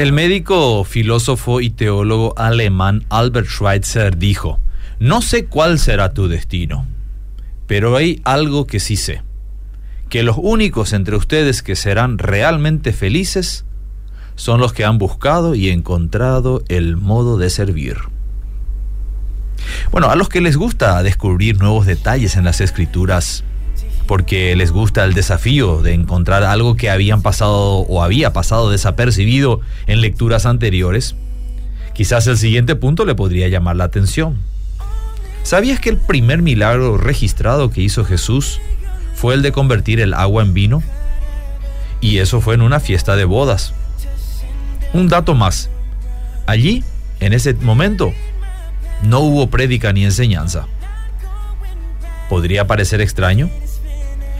El médico, filósofo y teólogo alemán Albert Schweitzer dijo, no sé cuál será tu destino, pero hay algo que sí sé, que los únicos entre ustedes que serán realmente felices son los que han buscado y encontrado el modo de servir. Bueno, a los que les gusta descubrir nuevos detalles en las escrituras, porque les gusta el desafío de encontrar algo que habían pasado o había pasado desapercibido en lecturas anteriores, quizás el siguiente punto le podría llamar la atención. ¿Sabías que el primer milagro registrado que hizo Jesús fue el de convertir el agua en vino? Y eso fue en una fiesta de bodas. Un dato más. Allí, en ese momento, no hubo prédica ni enseñanza. ¿Podría parecer extraño?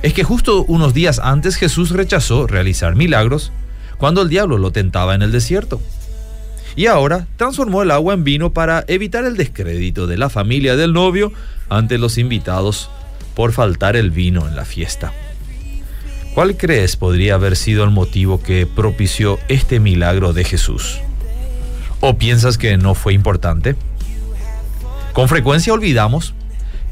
Es que justo unos días antes Jesús rechazó realizar milagros cuando el diablo lo tentaba en el desierto. Y ahora transformó el agua en vino para evitar el descrédito de la familia del novio ante los invitados por faltar el vino en la fiesta. ¿Cuál crees podría haber sido el motivo que propició este milagro de Jesús? ¿O piensas que no fue importante? Con frecuencia olvidamos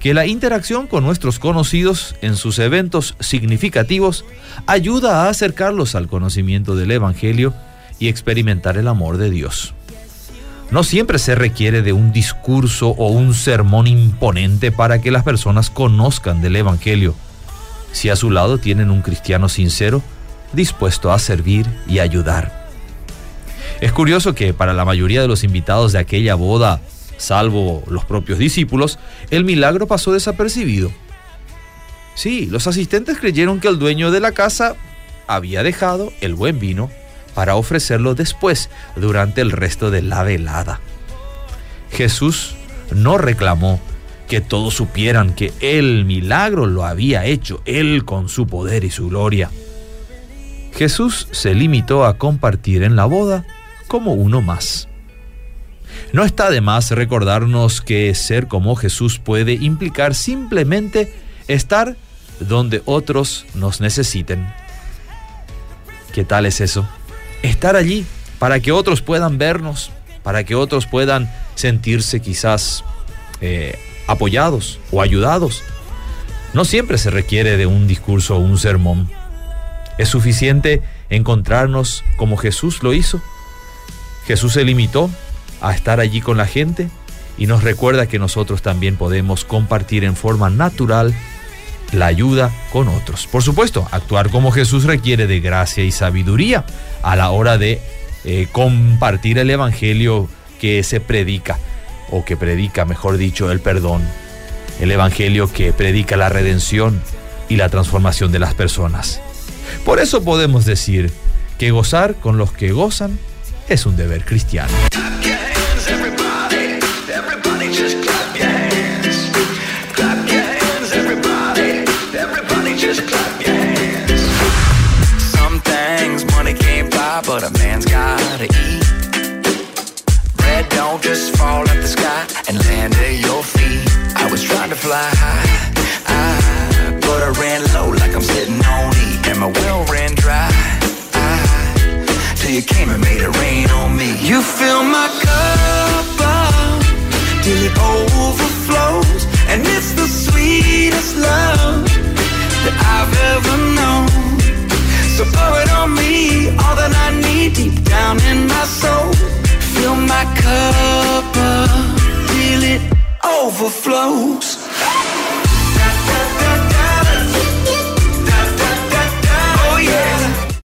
que la interacción con nuestros conocidos en sus eventos significativos ayuda a acercarlos al conocimiento del Evangelio y experimentar el amor de Dios. No siempre se requiere de un discurso o un sermón imponente para que las personas conozcan del Evangelio, si a su lado tienen un cristiano sincero, dispuesto a servir y ayudar. Es curioso que para la mayoría de los invitados de aquella boda salvo los propios discípulos, el milagro pasó desapercibido. Sí, los asistentes creyeron que el dueño de la casa había dejado el buen vino para ofrecerlo después, durante el resto de la velada. Jesús no reclamó que todos supieran que el milagro lo había hecho él con su poder y su gloria. Jesús se limitó a compartir en la boda como uno más. No está de más recordarnos que ser como Jesús puede implicar simplemente estar donde otros nos necesiten. ¿Qué tal es eso? Estar allí para que otros puedan vernos, para que otros puedan sentirse quizás eh, apoyados o ayudados. No siempre se requiere de un discurso o un sermón. Es suficiente encontrarnos como Jesús lo hizo. Jesús se limitó a estar allí con la gente y nos recuerda que nosotros también podemos compartir en forma natural la ayuda con otros. Por supuesto, actuar como Jesús requiere de gracia y sabiduría a la hora de eh, compartir el Evangelio que se predica, o que predica, mejor dicho, el perdón. El Evangelio que predica la redención y la transformación de las personas. Por eso podemos decir que gozar con los que gozan es un deber cristiano. but a man's gotta eat. Bread don't just fall the sky and land at your feet. I was trying to fly high, I, but I ran low like I'm sitting on E, and my well ran dry. I, till you came and made it. You fill my cup up till it overflows, and it's the sweetest love that I've ever known. So pour it on me, all that I need deep down in my soul. Fill my cup up till it overflows.